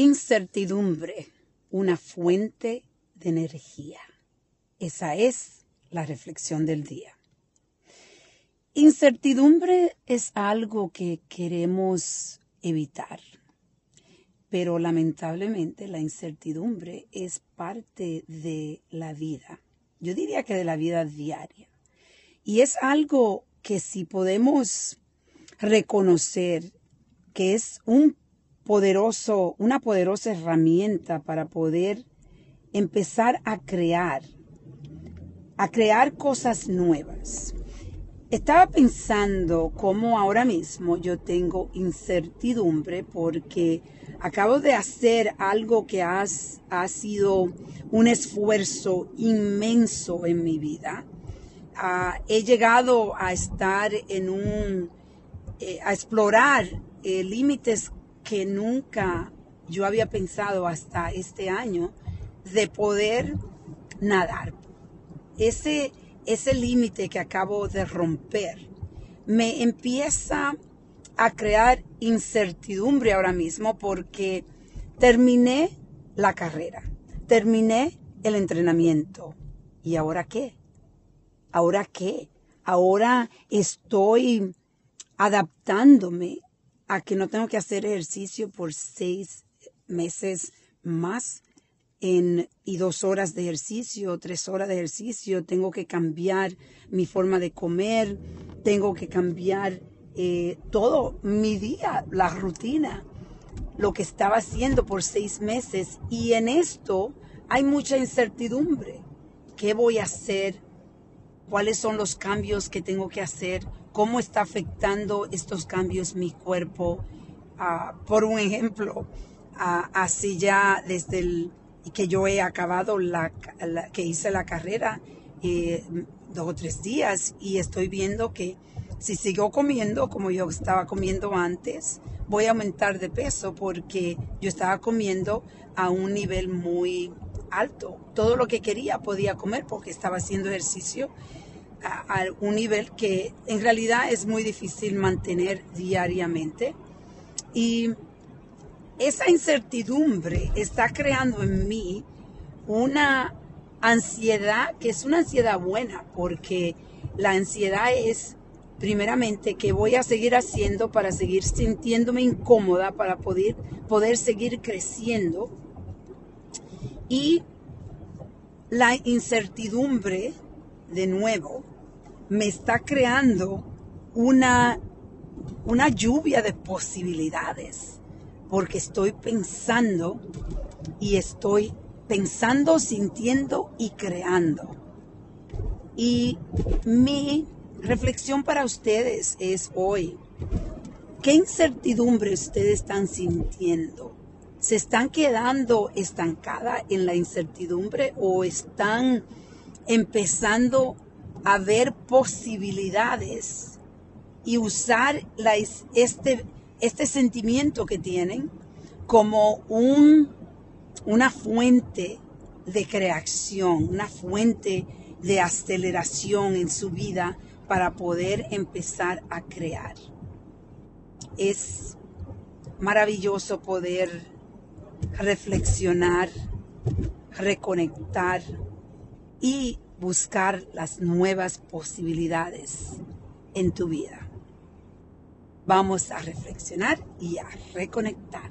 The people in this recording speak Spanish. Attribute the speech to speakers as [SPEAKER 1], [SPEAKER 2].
[SPEAKER 1] Incertidumbre, una fuente de energía. Esa es la reflexión del día. Incertidumbre es algo que queremos evitar, pero lamentablemente la incertidumbre es parte de la vida. Yo diría que de la vida diaria. Y es algo que si podemos reconocer que es un poderoso, una poderosa herramienta para poder empezar a crear, a crear cosas nuevas. Estaba pensando cómo ahora mismo yo tengo incertidumbre porque acabo de hacer algo que ha sido un esfuerzo inmenso en mi vida. Ah, he llegado a estar en un, eh, a explorar eh, límites que nunca yo había pensado hasta este año de poder nadar. Ese, ese límite que acabo de romper me empieza a crear incertidumbre ahora mismo porque terminé la carrera, terminé el entrenamiento. ¿Y ahora qué? ¿Ahora qué? Ahora estoy adaptándome a que no tengo que hacer ejercicio por seis meses más en, y dos horas de ejercicio, tres horas de ejercicio, tengo que cambiar mi forma de comer, tengo que cambiar eh, todo mi día, la rutina, lo que estaba haciendo por seis meses. Y en esto hay mucha incertidumbre. ¿Qué voy a hacer? ¿Cuáles son los cambios que tengo que hacer? cómo está afectando estos cambios mi cuerpo. Ah, por un ejemplo, ah, así ya desde el que yo he acabado la, que hice la carrera eh, dos o tres días y estoy viendo que si sigo comiendo como yo estaba comiendo antes, voy a aumentar de peso porque yo estaba comiendo a un nivel muy alto. Todo lo que quería podía comer porque estaba haciendo ejercicio a, un nivel que en realidad es muy difícil mantener diariamente. Y esa incertidumbre está creando en mí una ansiedad que es una ansiedad buena, porque la ansiedad es primeramente que voy a seguir haciendo para seguir sintiéndome incómoda, para poder, poder seguir creciendo. Y la incertidumbre de nuevo me está creando una, una lluvia de posibilidades, porque estoy pensando y estoy pensando, sintiendo y creando. Y mi reflexión para ustedes es hoy, ¿qué incertidumbre ustedes están sintiendo? ¿Se están quedando estancadas en la incertidumbre o están empezando a ver posibilidades y usar este, este sentimiento que tienen como un, una fuente de creación, una fuente de aceleración en su vida para poder empezar a crear. Es maravilloso poder reflexionar, reconectar y buscar las nuevas posibilidades en tu vida. Vamos a reflexionar y a reconectar.